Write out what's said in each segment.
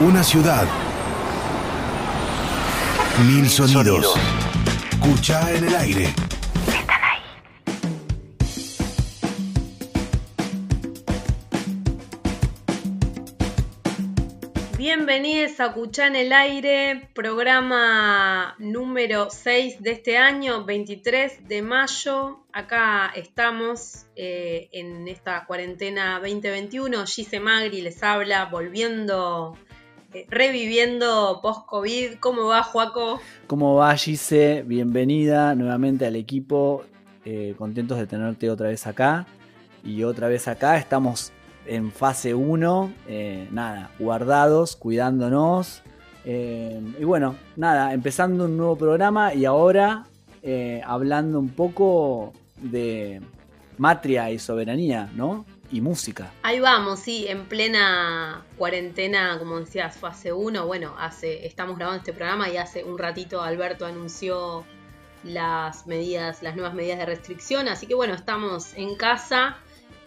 Una ciudad. Mil sonidos. Escucha en el aire. Bienvenidos a Cuchá en el Aire, programa número 6 de este año, 23 de mayo. Acá estamos eh, en esta cuarentena 2021. Gise Magri les habla, volviendo, reviviendo post-COVID. ¿Cómo va, Juaco? ¿Cómo va, Gise? Bienvenida nuevamente al equipo. Eh, contentos de tenerte otra vez acá. Y otra vez acá estamos en fase 1, eh, nada, guardados, cuidándonos. Eh, y bueno, nada, empezando un nuevo programa y ahora hablando un poco de matria y soberanía, ¿no? Y música. Ahí vamos, sí, en plena cuarentena, como decías, fase 1. Bueno, hace, estamos grabando este programa y hace un ratito Alberto anunció las medidas, las nuevas medidas de restricción. Así que bueno, estamos en casa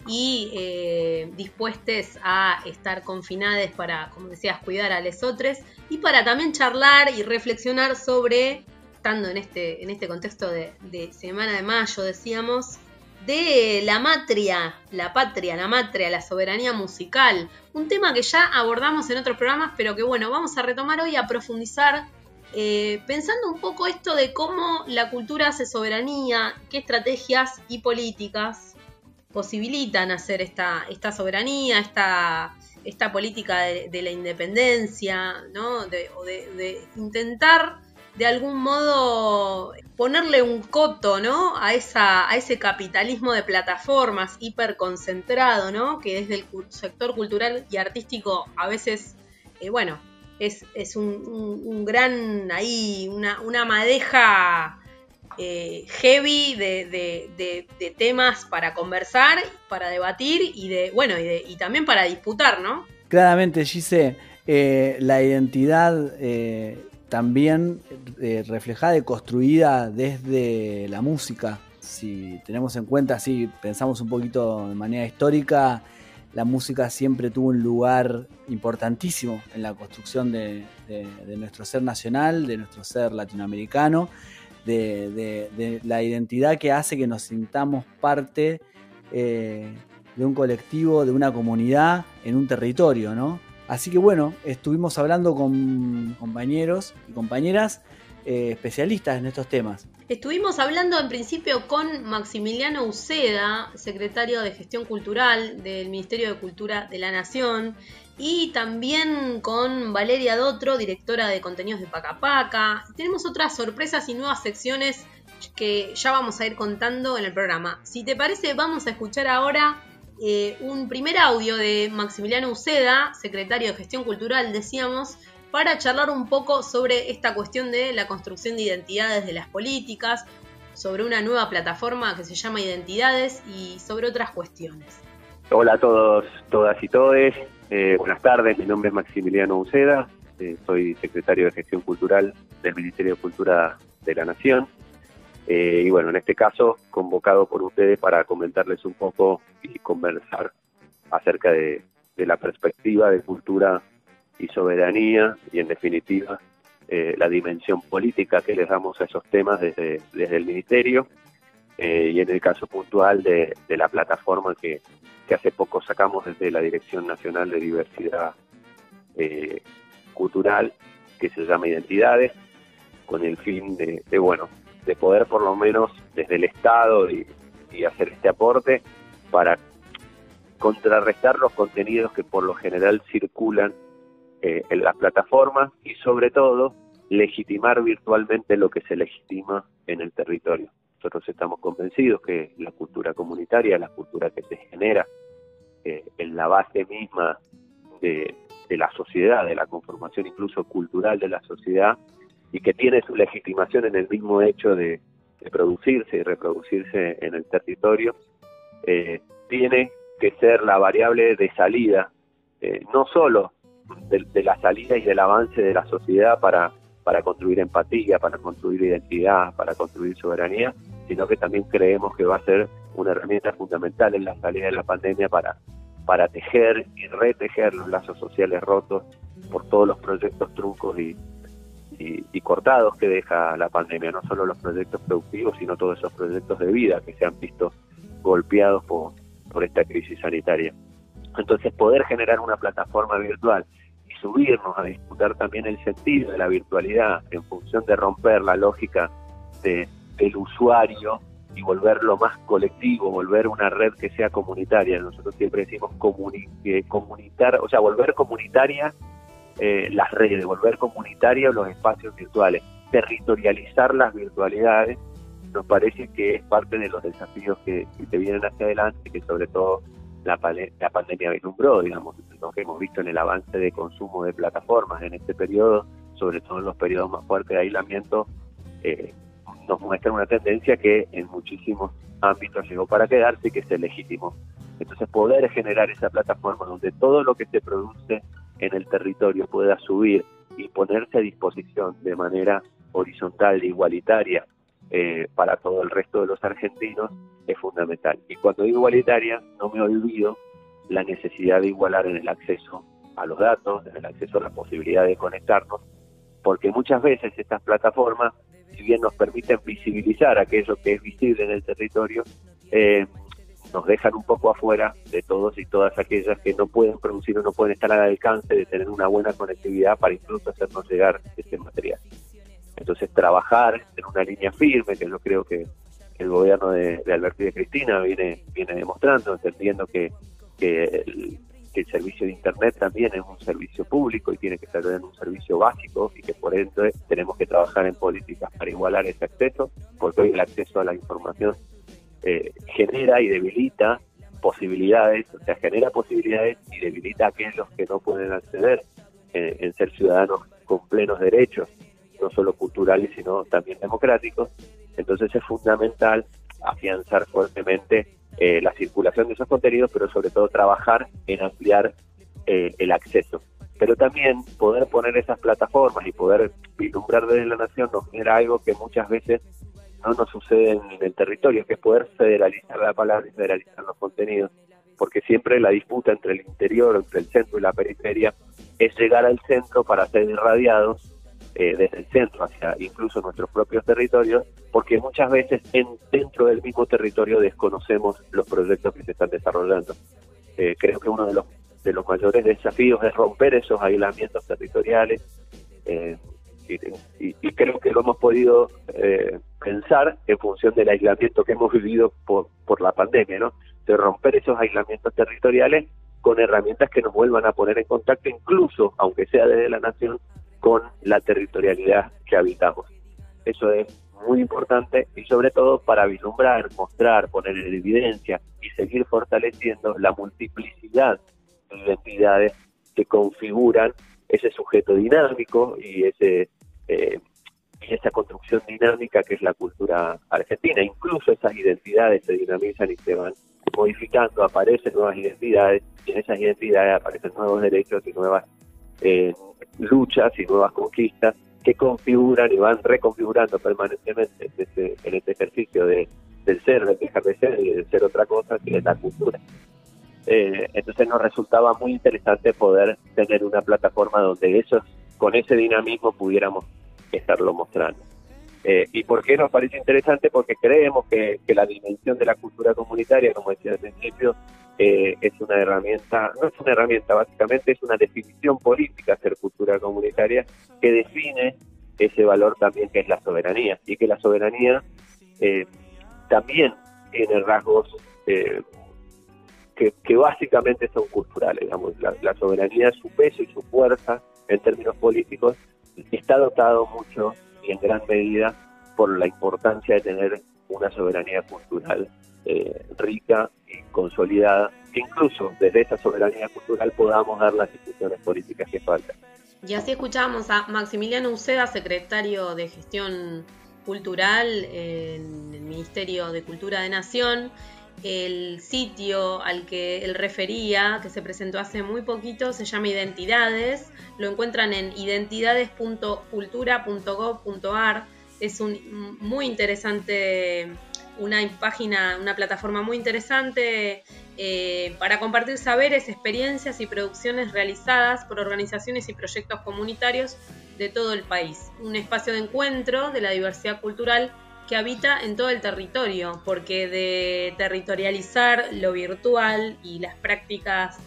y eh, dispuestos a estar confinados para, como decías, cuidar a los otros y para también charlar y reflexionar sobre, estando en este, en este contexto de Semana de Mayo, decíamos, de la matria, la patria, la matria, la soberanía musical. Un tema que ya abordamos en otros programas, pero que bueno, vamos a retomar hoy a profundizar, eh, pensando un poco esto de cómo la cultura hace soberanía, qué estrategias y políticas posibilitan hacer esta, esta soberanía, esta, esta política de, la independencia, ¿no? De, intentar de algún modo ponerle un coto, ¿no? A, esa, a ese capitalismo de plataformas hiperconcentrado, ¿no? Que desde el sector cultural y artístico a veces, eh, bueno, es, es un, un, gran, ahí, una, una madeja eh, heavy de, de, de, temas para conversar, para debatir y de bueno y, y también para disputar, ¿no? Claramente, Gise, eh, la identidad también eh, reflejada y construida desde la música. Si tenemos en cuenta, si pensamos un poquito de manera histórica, la música siempre tuvo un lugar importantísimo en la construcción de, nuestro ser nacional, de nuestro ser latinoamericano de, la identidad que hace que nos sintamos parte eh, de un colectivo, de una comunidad, en un territorio, ¿no? Así que bueno, estuvimos hablando con compañeros y compañeras eh, especialistas en estos temas. Estuvimos hablando en principio con Maximiliano Uceda, secretario de Gestión Cultural del Ministerio de Cultura de la Nación, y también con Valeria Dotro, directora de contenidos de Pacapaca. Tenemos otras sorpresas y nuevas secciones que ya vamos a ir contando en el programa. Si te parece, vamos a escuchar ahora eh, un primer audio de Maximiliano Uceda, secretario de Gestión Cultural, decíamos, para charlar un poco sobre esta cuestión de la construcción de identidades de las políticas, sobre una nueva plataforma que se llama Identidades y sobre otras cuestiones. Hola a todos, todas y todes. Eh, buenas tardes, mi nombre es Maximiliano Uceda, eh, soy secretario de Gestión Cultural del Ministerio de Cultura de la Nación. Eh, y bueno, en este caso, convocado por ustedes para comentarles un poco y conversar acerca de, la perspectiva de cultura y soberanía y en definitiva eh, la dimensión política que les damos a esos temas desde, desde el Ministerio eh, y en el caso puntual de, la plataforma que, hace poco sacamos desde la Dirección Nacional de Diversidad Cultural que se llama Identidades con el fin de, bueno de poder por lo menos desde el Estado y, hacer este aporte para contrarrestar los contenidos que por lo general circulan eh, en las plataformas y sobre todo legitimar virtualmente lo que se legitima en el territorio. Nosotros estamos convencidos que la cultura comunitaria, la cultura que se genera eh, en la base misma de la sociedad, de la conformación incluso cultural de la sociedad, y que tiene su legitimación en el mismo hecho de, producirse y reproducirse en el territorio, eh, tiene que ser la variable de salida, eh, no solo de, de, la salida y del avance de la sociedad para, para construir empatía, para construir identidad, para construir soberanía, sino que también creemos que va a ser una herramienta fundamental en la salida de la pandemia para, para tejer y retejer los lazos sociales rotos por todos los proyectos truncos y, y, cortados que deja la pandemia, no solo los proyectos productivos, sino todos esos proyectos de vida que se han visto golpeados por, por esta crisis sanitaria. Entonces, poder generar una plataforma virtual y subirnos a disputar también el sentido de la virtualidad en función de romper la lógica de, del usuario y volverlo más colectivo, volver una red que sea comunitaria. Nosotros siempre decimos eh, comunitar, o sea, volver comunitaria eh, las redes, volver comunitarios los espacios virtuales, territorializar las virtualidades, nos parece que es parte de los desafíos que, que vienen hacia adelante, que sobre todo la, la pandemia vislumbró, digamos, lo que hemos visto en el avance de consumo de plataformas en este periodo, sobre todo en los periodos más fuertes de aislamiento, eh, nos muestra una tendencia que en muchísimos ámbitos llegó para quedarse y que es legítimo. Entonces poder generar esa plataforma donde todo lo que se produce en el territorio pueda subir y ponerse a disposición de manera horizontal e igualitaria eh, para todo el resto de los argentinos es fundamental. Y cuando digo igualitaria, no me olvido la necesidad de igualar en el acceso a los datos, en el acceso a la posibilidad de conectarnos, porque muchas veces estas plataformas, si bien nos permiten visibilizar aquello que es visible en el territorio, eh, nos dejan un poco afuera de todos y todas aquellas que no pueden producir o no pueden estar al alcance de tener una buena conectividad para incluso hacernos llegar este material. Entonces trabajar en una línea firme, que yo creo que el gobierno de, Alberto y de Cristina viene, viene demostrando, entendiendo que, que el, servicio de Internet también es un servicio público y tiene que ser un servicio básico y que por ende tenemos que trabajar en políticas para igualar ese acceso, porque hoy el acceso a la información eh, genera y debilita posibilidades, o sea, genera posibilidades y debilita a aquellos que no pueden acceder eh, en ser ciudadanos con plenos derechos, no solo culturales, sino también democráticos. Entonces es fundamental afianzar fuertemente eh, la circulación de esos contenidos, pero sobre todo trabajar en ampliar el acceso. Pero también poder poner esas plataformas y poder vislumbrar desde la nación nos genera algo que muchas veces no nos sucede en el territorio, que es poder federalizar la palabra y federalizar los contenidos, porque siempre la disputa entre el interior, entre el centro y la periferia, es llegar al centro para ser irradiados eh, desde el centro hacia incluso nuestros propios territorios, porque muchas veces en, dentro del mismo territorio desconocemos los proyectos que se están desarrollando. Eh, creo que uno de los, de los mayores desafíos es romper esos aislamientos territoriales, eh, y, creo que lo hemos podido eh, pensar en función del aislamiento que hemos vivido por, por la pandemia, ¿no? De romper esos aislamientos territoriales con herramientas que nos vuelvan a poner en contacto, incluso, aunque sea desde la nación, con la territorialidad que habitamos. Eso es muy importante y sobre todo para vislumbrar, mostrar, poner en evidencia y seguir fortaleciendo la multiplicidad de identidades que configuran ese sujeto dinámico y ese eh, esa construcción dinámica que es la cultura argentina. Incluso esas identidades se dinamizan y se van modificando, aparecen nuevas identidades y en esas identidades aparecen nuevos derechos y nuevas eh, luchas y nuevas conquistas que configuran y van reconfigurando permanentemente en este, en este ejercicio de, del ser, del dejar de ser y de ser otra cosa que es la cultura. Eh, entonces nos resultaba muy interesante poder tener una plataforma donde esos, con ese dinamismo pudiéramos estarlo mostrando. Eh, ¿Y por qué nos parece interesante? Porque creemos que, la dimensión de la cultura comunitaria, como decía al principio, eh, es una herramienta, no es una herramienta, básicamente es una definición política ser cultura comunitaria que define ese valor también que es la soberanía y que la soberanía también tiene rasgos que, básicamente son culturales. Digamos, la, soberanía, su peso y su fuerza en términos políticos está dotado mucho y en gran medida por la importancia de tener una soberanía cultural eh, rica y consolidada, que incluso desde esa soberanía cultural podamos dar las instituciones políticas que faltan. Y así escuchamos a Maximiliano Uceda, secretario de Gestión Cultural en el Ministerio de Cultura de Nación, el sitio al que él refería, que se presentó hace muy poquito, se llama Identidades. Lo encuentran en identidades.cultura.gov.ar. Es un muy interesante una página, una plataforma muy interesante eh, para compartir saberes, experiencias y producciones realizadas por organizaciones y proyectos comunitarios de todo el país. Un espacio de encuentro de la diversidad cultural que habita en todo el territorio, porque de territorializar lo virtual y las prácticas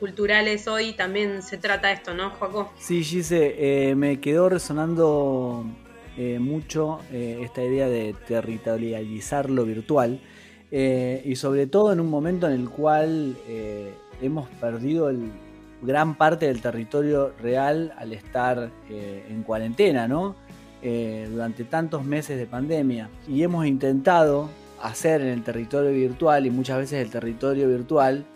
culturales hoy también se trata esto, ¿no, Joaco? Sí, Gise, eh, me quedó resonando eh, mucho esta idea de territorializar lo virtual eh, y sobre todo en un momento en el cual eh, hemos perdido el, gran parte del territorio real al estar eh, en cuarentena, ¿no? Durante tantos meses de pandemia. Y hemos intentado hacer en el territorio virtual y muchas veces el territorio virtual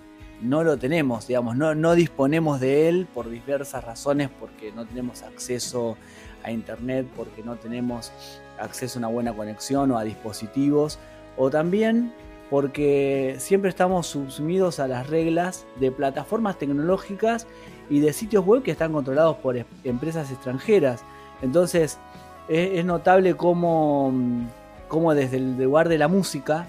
no lo tenemos, digamos, no, no disponemos de él por diversas razones, porque no tenemos acceso a internet, porque no tenemos acceso a una buena conexión o a dispositivos, o también porque siempre estamos subsumidos a las reglas de plataformas tecnológicas y de sitios web que están controlados por empresas extranjeras. Entonces es, notable cómo, desde el lugar de la música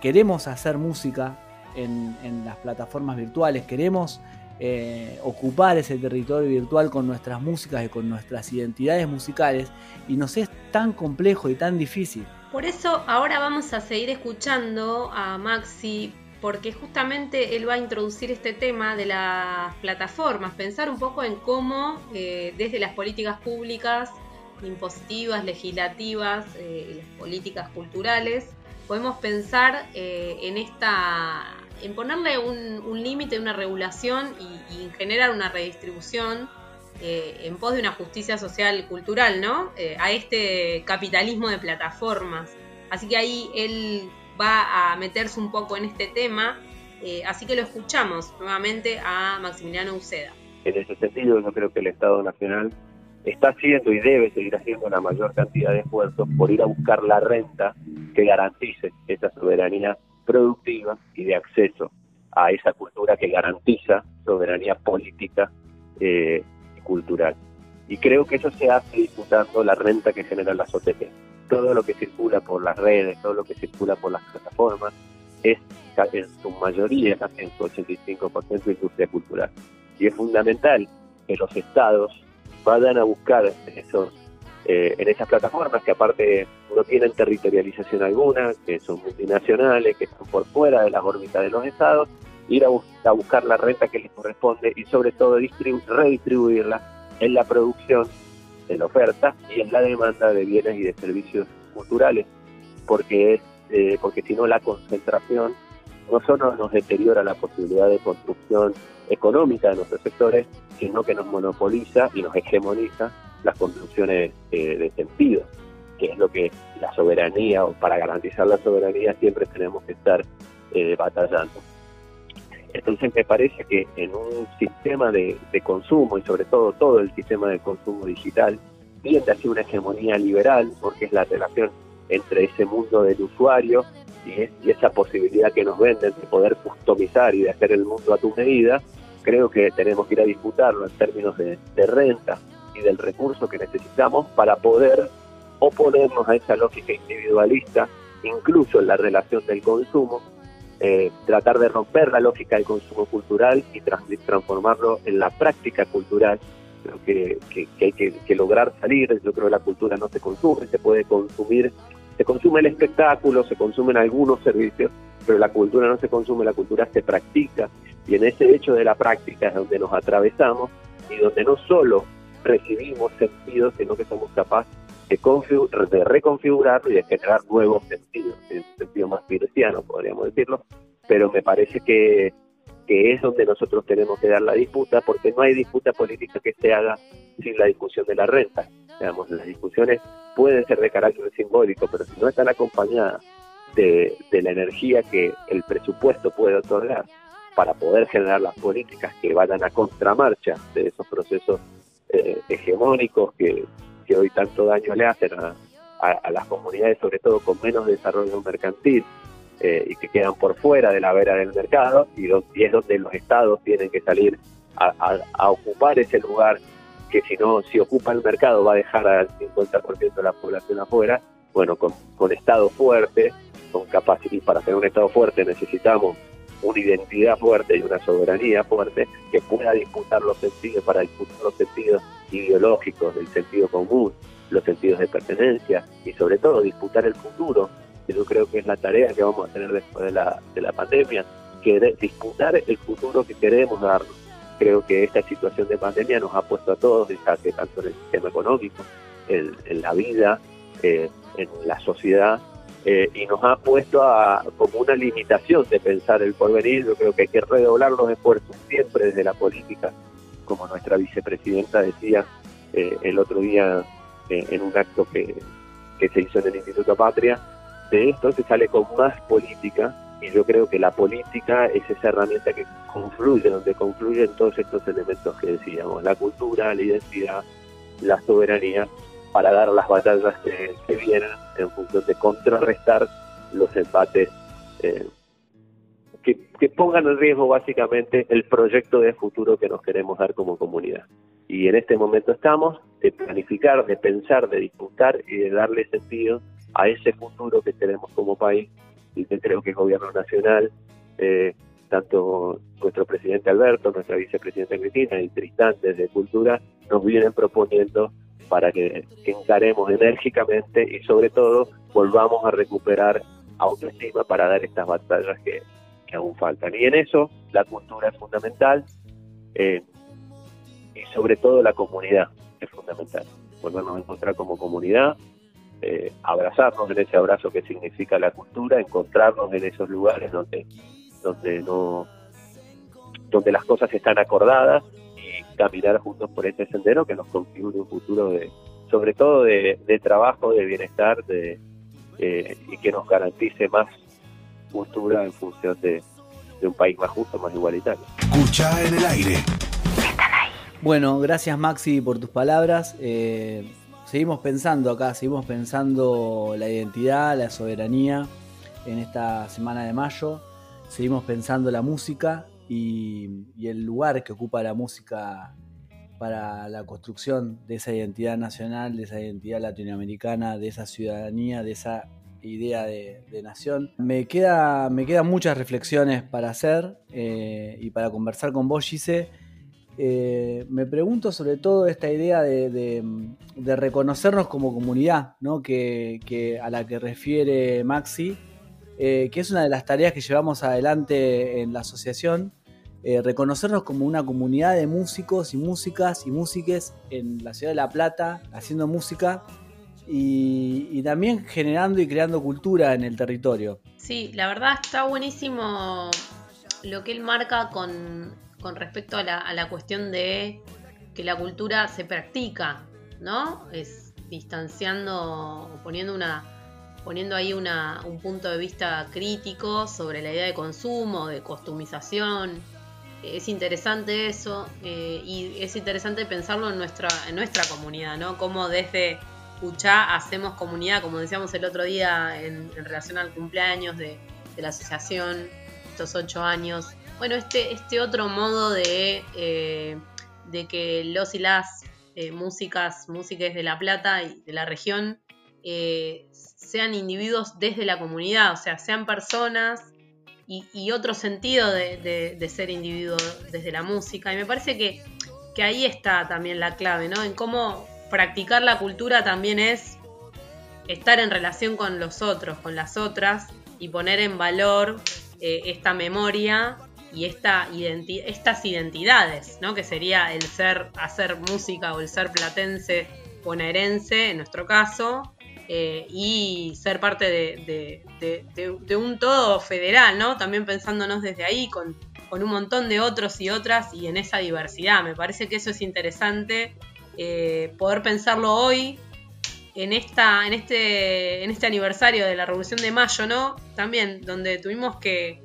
queremos hacer música en, las plataformas virtuales, queremos eh, ocupar ese territorio virtual con nuestras músicas y con nuestras identidades musicales y nos es tan complejo y tan difícil. Por eso ahora vamos a seguir escuchando a Maxi porque justamente él va a introducir este tema de las plataformas, pensar un poco en cómo eh, desde las políticas públicas, impositivas, legislativas, eh, las políticas culturales, podemos pensar eh, en esta, en ponerle un, límite, una regulación y, generar una redistribución eh, en pos de una justicia social cultural, ¿no? Eh, a este capitalismo de plataformas. Así que ahí él va a meterse un poco en este tema, así que lo escuchamos nuevamente a Maximiliano Uceda. En ese sentido, yo creo que el Estado Nacional está haciendo y debe seguir haciendo la mayor cantidad de esfuerzos por ir a buscar la renta que garantice esa soberanía productiva y de acceso a esa cultura que garantiza soberanía política eh, cultural. Y creo que eso se hace disputando la renta que generan las OTT. Todo lo que circula por las redes, todo lo que circula por las plataformas, es en su mayoría, casi en su 85% industria cultural. Y es fundamental que los estados vayan a buscar esos, eh, en esas plataformas que aparte no tienen territorialización alguna, que son multinacionales, que están por fuera de las órbitas de los estados, ir a, buscar la renta que les corresponde y sobre todo redistribuirla en la producción de la oferta y en la demanda de bienes y de servicios culturales, porque es eh, porque si no la concentración no solo nos deteriora la posibilidad de construcción económica de nuestros sectores, sino que nos monopoliza y nos hegemoniza las construcciones eh, de sentido, que es lo que la soberanía o para garantizar la soberanía siempre tenemos que estar eh, batallando. Entonces me parece que en un sistema de, consumo y sobre todo todo el sistema de consumo digital tiende hacia una hegemonía liberal porque es la relación entre ese mundo del usuario y, esa posibilidad que nos venden de poder customizar y de hacer el mundo a tu medida, creo que tenemos que ir a disputarlo en términos de, renta y del recurso que necesitamos para poder oponernos a esa lógica individualista, incluso en la relación del consumo, eh, tratar de romper la lógica del consumo cultural y transformarlo en la práctica cultural. Creo que, hay que, lograr salir. Yo creo que la cultura no se consume, se puede consumir, se consume el espectáculo, se consumen algunos servicios, pero la cultura no se consume, la cultura se practica. Y en ese hecho de la práctica es donde nos atravesamos y donde no solo recibimos sentidos, sino que somos capaces de, reconfigurarlo y de generar nuevos sentidos, en un sentido más cristiano, podríamos decirlo, pero me parece que es donde nosotros tenemos que dar la disputa, porque no hay disputa política que se haga sin la discusión de la renta. Digamos, las discusiones pueden ser de carácter simbólico, pero si no están acompañadas de, la energía que el presupuesto puede otorgar para poder generar las políticas que vayan a contramarcha de esos procesos eh, hegemónicos que, que hoy tanto daño le hacen a, las comunidades, sobre todo con menos desarrollo mercantil eh, y que quedan por fuera de la vera del mercado, y, es donde los estados tienen que salir a, ocupar ese lugar que si no, si ocupa el mercado va a dejar al 50% de la población afuera, bueno, con, con estados fuertes con capacidad, para tener un Estado fuerte necesitamos una identidad fuerte y una soberanía fuerte que pueda disputar los sentidos, para disputar los sentidos ideológicos, del sentido común, los sentidos de pertenencia y sobre todo disputar el futuro, que yo creo que es la tarea que vamos a tener después de la, de la pandemia, que disputar el futuro que queremos darnos. Creo que esta situación de pandemia nos ha puesto a todos, tanto en el sistema económico, en, la vida, eh, en la sociedad, eh, y nos ha puesto a, como una limitación de pensar el porvenir. Yo creo que hay que redoblar los esfuerzos siempre desde la política, como nuestra vicepresidenta decía eh, el otro día eh, en un acto que se hizo en el Instituto Patria. De esto se sale con más política y yo creo que la política es esa herramienta que confluye, donde confluyen todos estos elementos que decíamos, la cultura, la identidad, la soberanía para dar las batallas que, vienen en función de contrarrestar los empates eh, que, pongan en riesgo básicamente el proyecto de futuro que nos queremos dar como comunidad. Y en este momento estamos de planificar, de pensar, de disputar y de darle sentido a ese futuro que tenemos como país y que creo que el gobierno nacional, eh, tanto nuestro presidente Alberto, nuestra vicepresidenta Cristina y Tristán desde Cultura, nos vienen proponiendo para que, encaremos enérgicamente y sobre todo volvamos a recuperar autoestima para dar estas batallas que, aún faltan. Y en eso la cultura es fundamental eh, y sobre todo la comunidad es fundamental. Volvernos a encontrar como comunidad, eh, abrazarnos en ese abrazo que significa la cultura, encontrarnos en esos lugares donde, donde no donde las cosas están acordadas caminar juntos por este sendero que nos configure un futuro de, sobre todo de, trabajo, de bienestar de, eh, y que nos garantice más cultura en función de, un país más justo, más igualitario. Escucha en el aire. Bueno, gracias Maxi por tus palabras. Eh, seguimos pensando acá, seguimos pensando la identidad, la soberanía en esta semana de mayo. Seguimos pensando la música y, el lugar que ocupa la música para la construcción de esa identidad nacional, de esa identidad latinoamericana, de esa ciudadanía, de esa idea de, nación. Me, queda, me quedan muchas reflexiones para hacer eh, y para conversar con vos, Gise. Eh, me pregunto sobre todo esta idea de, reconocernos como comunidad, ¿no? que, a la que refiere Maxi, eh, que es una de las tareas que llevamos adelante en la asociación eh, reconocernos como una comunidad de músicos y músicas y músiques en la ciudad de La Plata, haciendo música y, también generando y creando cultura en el territorio. Sí, la verdad está buenísimo lo que él marca con, respecto a la, cuestión de que la cultura se practica, ¿no? Es distanciando, poniendo una poniendo ahí una, un punto de vista crítico sobre la idea de consumo, de costumización, es interesante eso eh, y es interesante pensarlo en nuestra, en nuestra comunidad, ¿no? Como desde Uchá hacemos comunidad, como decíamos el otro día en, relación al cumpleaños de, la asociación, estos ocho años. Bueno, este, este otro modo de, eh, de que los y las eh, músicas, músicas de La Plata y de la región sean individuos desde la comunidad, o sea, sean personas y, otro sentido de, ser individuo desde la música. Y me parece que, ahí está también la clave, ¿no? En cómo practicar la cultura también es estar en relación con los otros, con las otras, y poner en valor eh, esta memoria y esta estas identidades, ¿no? Que sería el ser, hacer música o el ser platense bonaerense, en nuestro caso, eh, y ser parte de, un todo federal, ¿no? También pensándonos desde ahí con, un montón de otros y otras y en esa diversidad. Me parece que eso es interesante, eh, poder pensarlo hoy en, esta, en, este, en este aniversario de la Revolución de Mayo, ¿no? También donde tuvimos que,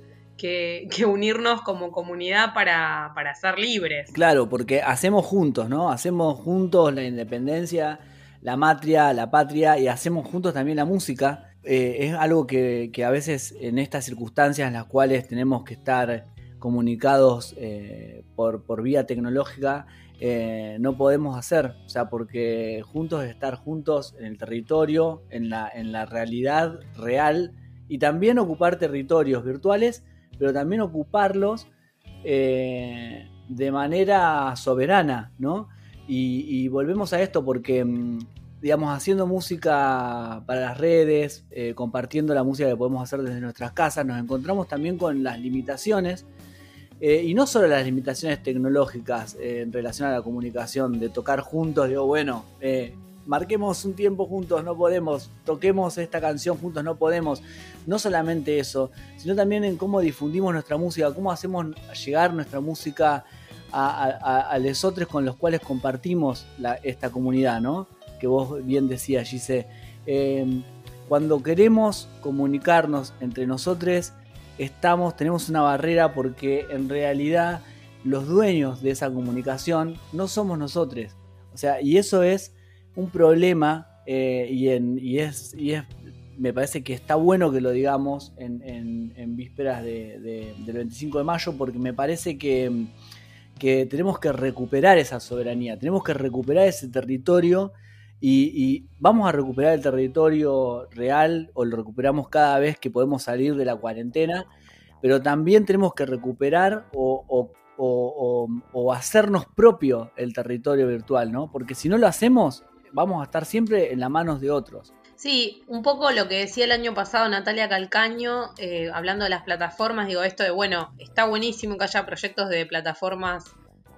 unirnos como comunidad para, para ser libres. Claro, porque hacemos juntos, ¿no? Hacemos juntos la independencia la matria, la patria y hacemos juntos también la música. Eh, es algo que, a veces en estas circunstancias en las cuales tenemos que estar comunicados eh, por, vía tecnológica, eh, no podemos hacer. O sea, porque juntos estar juntos en el territorio, en la, en la realidad real y también ocupar territorios virtuales, pero también ocuparlos eh, de manera soberana, ¿no? Y, volvemos a esto porque, mm, digamos, haciendo música para las redes, eh, compartiendo la música que podemos hacer desde nuestras casas, nos encontramos también con las limitaciones, eh, y no solo las limitaciones tecnológicas en relación a la comunicación, de tocar juntos, digo, bueno, marquemos un tiempo juntos, no podemos, toquemos esta canción juntos, no podemos. No solamente eso, sino también en cómo difundimos nuestra música, cómo hacemos llegar nuestra música a, a, los otros con los cuales compartimos esta comunidad, ¿no? Que vos bien decías, Gise. Em, cuando queremos comunicarnos entre nosotros, estamos, tenemos una barrera porque en realidad los dueños de esa comunicación no somos nosotros. O sea, y eso es un problema eh, y, es, y es, me parece que está bueno que lo digamos en, vísperas de, del 25 de mayo porque me parece que, que, tenemos que recuperar esa soberanía, tenemos que recuperar ese territorio y, vamos a recuperar el territorio real o lo recuperamos cada vez que podemos salir de la cuarentena, pero también tenemos que recuperar o, o, hacernos propio el territorio virtual, ¿no? Porque si no lo hacemos, vamos a estar siempre en las manos de otros. Sí, un poco lo que decía el año pasado Natalia Calcaño, eh, hablando de las plataformas, digo esto de, bueno, está buenísimo que haya proyectos de plataformas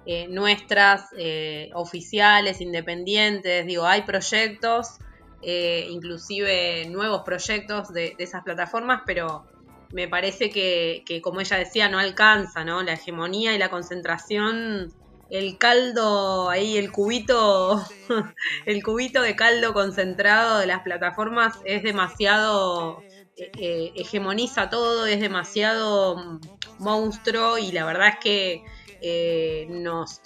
eh, nuestras, eh, oficiales, independientes, digo, hay proyectos, inclusive nuevos proyectos de, esas plataformas, pero me parece que, que, como ella decía, no alcanza, ¿no? La hegemonía y la concentración el caldo ahí, el cubito, el cubito de caldo concentrado de las plataformas es demasiado, eh, eh, hegemoniza todo, es demasiado monstruo y la verdad es que eh, nos,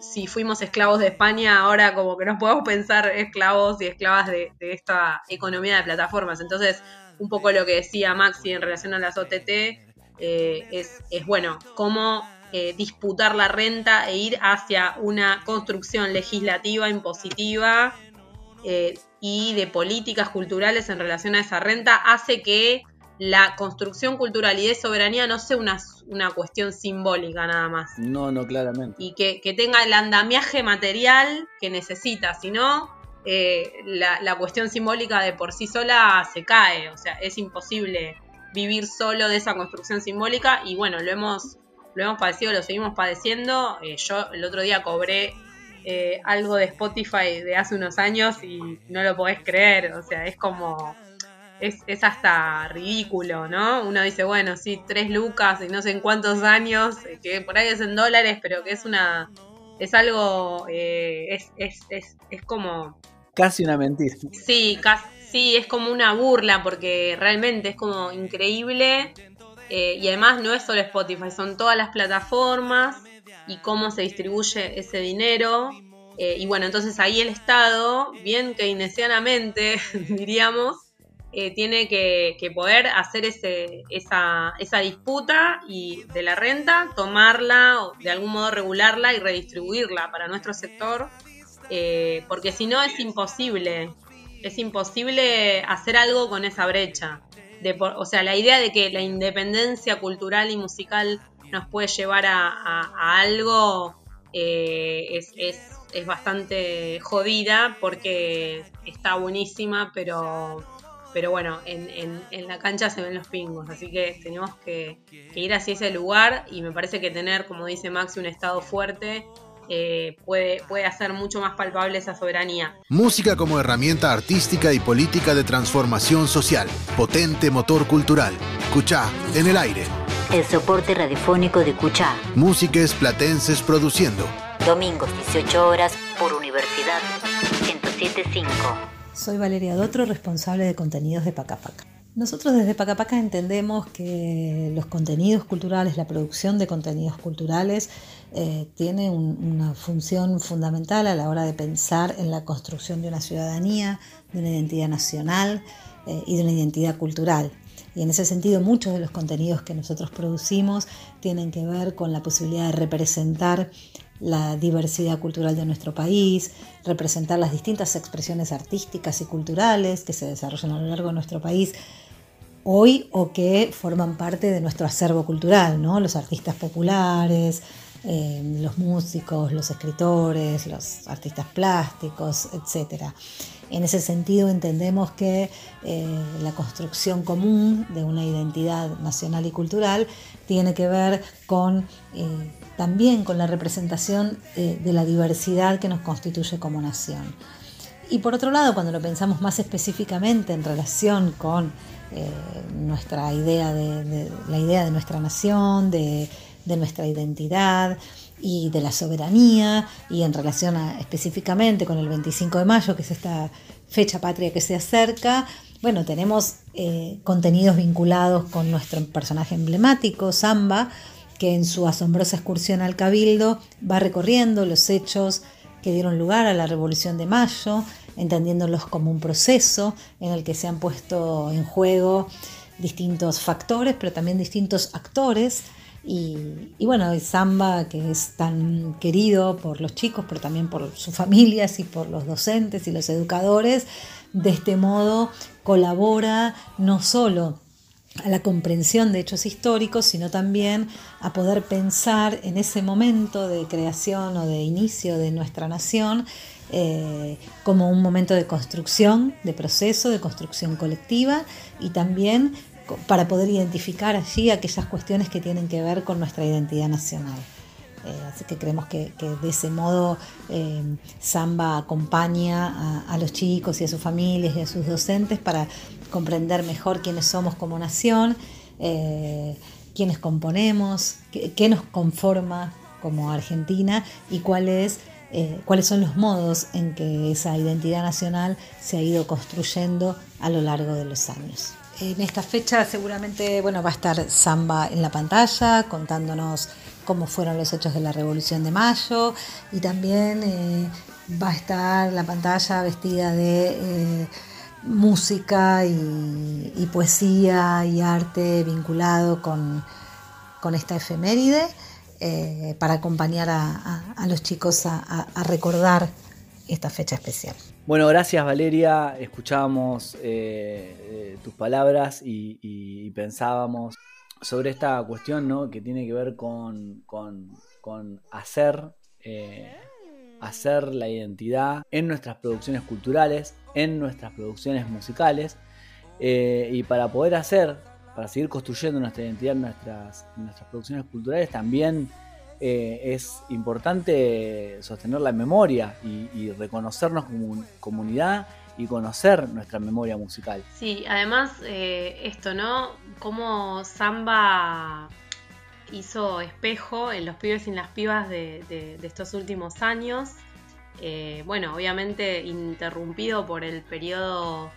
si fuimos esclavos de España, ahora como que nos podemos pensar esclavos y esclavas de, esta economía de plataformas. Entonces, un poco lo que decía Maxi en relación a las OTT es, es, bueno, cómo eh, disputar la renta e ir hacia una construcción legislativa impositiva eh, y de políticas culturales en relación a esa renta hace que la construcción cultural y de soberanía no sea una, una cuestión simbólica nada más. No, no, claramente. Y que, tenga el andamiaje material que necesita, si no, eh, la, la, cuestión simbólica de por sí sola se cae, o sea, es imposible vivir solo de esa construcción simbólica y bueno, lo hemos lo hemos padecido, lo seguimos padeciendo. Eh, yo el otro día cobré eh, algo de Spotify de hace unos años y no lo podés creer, o sea, es como... Es, es hasta ridículo, ¿no? Uno dice, bueno, sí, tres lucas y no sé en cuántos años, eh, que por ahí es en dólares, pero que es una... Es algo... es, es, es, es como... Casi una mentira. Sí, casi, sí, es como una burla porque realmente es como increíble eh, y además no es solo Spotify, son todas las plataformas y cómo se distribuye ese dinero. Eh, y bueno, entonces ahí el Estado, bien keynesianamente, diríamos, eh, tiene que, poder hacer ese, esa, esa, disputa y de la renta, tomarla, o de algún modo regularla y redistribuirla para nuestro sector, porque si no es imposible, es imposible hacer algo con esa brecha o sea, la idea de que la independencia cultural y musical nos puede llevar a, algo eh, es, es, bastante jodida porque está buenísima, pero, pero bueno, en, en, la cancha se ven los pingos, así que tenemos que, que ir hacia ese lugar y me parece que tener, como dice Maxi, un estado fuerte eh, puede, puede hacer mucho más palpable esa soberanía. Música como herramienta artística y política de transformación social. Potente motor cultural. Cuchá, en el aire. El soporte radiofónico de Cuchá. Músicas platenses produciendo. Domingos 18 horas por Universidad 1075. Soy Valeria Dotro, responsable de contenidos de Pacapaca. Nosotros desde Pacapaca entendemos que los contenidos culturales, la producción de contenidos culturales, eh, tiene una función fundamental a la hora de pensar en la construcción de una ciudadanía, de una identidad nacional eh, y de una identidad cultural. Y en ese sentido muchos de los contenidos que nosotros producimos tienen que ver con la posibilidad de representar la diversidad cultural de nuestro país, representar las distintas expresiones artísticas y culturales que se desarrollan a lo largo de nuestro país hoy o que forman parte de nuestro acervo cultural, ¿no? Los artistas populares, eh, los músicos, los escritores, los artistas plásticos, etc. En ese sentido entendemos que eh, la construcción común de una identidad nacional y cultural tiene que ver con eh, también con la representación de la diversidad que nos constituye como nación. Y por otro lado, cuando lo pensamos más específicamente en relación con nuestra idea de, la idea de nuestra nación, de nuestra identidad y de la soberanía y en relación específicamente con el 25 de mayo, que es esta fecha patria que se acerca, bueno, tenemos eh, contenidos vinculados con nuestro personaje emblemático, Samba, que en su asombrosa excursión al Cabildo va recorriendo los hechos que dieron lugar a la Revolución de Mayo, entendiéndolos como un proceso en el que se han puesto en juego distintos factores, pero también distintos actores. Y, bueno, el samba que es tan querido por los chicos, pero también por sus familias y por los docentes y los educadores, de este modo colabora no solo a la comprensión de hechos históricos, sino también a poder pensar en ese momento de creación o de inicio de nuestra nación eh, como un momento de construcción, de proceso, de construcción colectiva y también para poder identificar allí aquellas cuestiones que tienen que ver con nuestra identidad nacional. Eh, así que creemos que, de ese modo eh, Samba acompaña a, los chicos y a sus familias y a sus docentes para comprender mejor quiénes somos como nación, eh, quiénes componemos, qué, nos conforma como Argentina y cuáles son los modos en que esa identidad nacional se ha ido construyendo a lo largo de los años. En esta fecha seguramente bueno, va a estar Samba en la pantalla contándonos cómo fueron los hechos de la Revolución de Mayo y también eh, va a estar la pantalla vestida de eh, música y, poesía y arte vinculado con, esta efeméride eh, para acompañar a, los chicos a recordar esta fecha especial. Bueno, gracias Valeria. Escuchábamos eh, eh, tus palabras y, pensábamos sobre esta cuestión ¿no? que tiene que ver con, hacer, hacer la identidad en nuestras producciones culturales, en nuestras producciones musicales. y para poder hacer, para seguir construyendo nuestra identidad en nuestras, nuestras producciones culturales, también eh, es importante sostener la memoria y, reconocernos como comunidad y conocer nuestra memoria musical. Sí, además eh, esto, ¿no? Cómo Samba hizo espejo en los pibes y en las pibas de, estos últimos años. Eh, bueno, obviamente interrumpido por el periodo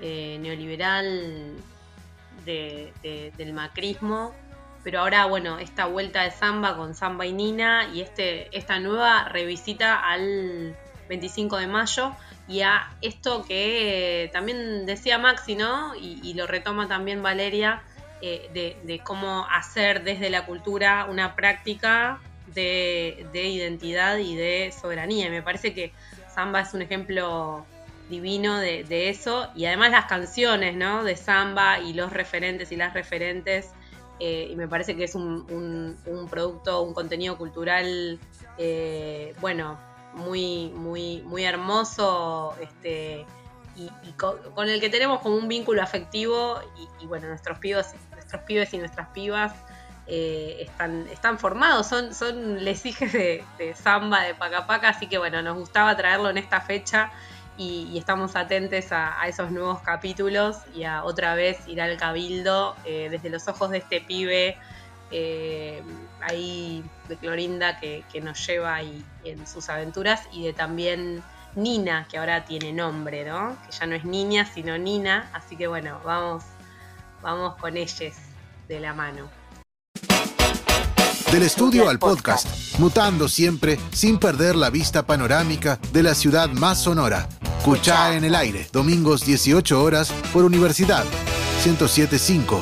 neoliberal del macrismo, pero ahora, bueno, esta vuelta de samba con Samba y Nina y este, esta nueva revisita al 25 de mayo y a esto que también decía Maxi, ¿no? Y, lo retoma también Valeria, eh, de, cómo hacer desde la cultura una práctica de, identidad y de soberanía. Y me parece que Samba es un ejemplo divino de, eso y además las canciones, ¿no? De Samba y los referentes y las referentes eh, y me parece que es un, producto, un contenido cultural, eh, bueno, muy, muy, muy hermoso, este, y, con, el que tenemos como un vínculo afectivo, y, bueno, nuestros pibes, nuestros pibes y nuestras pibas eh, están, están formados, son, son lesijes de, de samba, de pacapaca, así que bueno, nos gustaba traerlo en esta fecha y, estamos atentos a, esos nuevos capítulos y a otra vez ir al cabildo eh, desde los ojos de este pibe eh, ahí de Clorinda que, nos lleva ahí en sus aventuras y de también Nina que ahora tiene nombre, ¿no? Que ya no es niña sino Nina, así que bueno, vamos, vamos con ellos de la mano. Del estudio al podcast, mutando siempre sin perder la vista panorámica de la ciudad más sonora. Cuchá en el aire, domingos 18 horas por Universidad 1075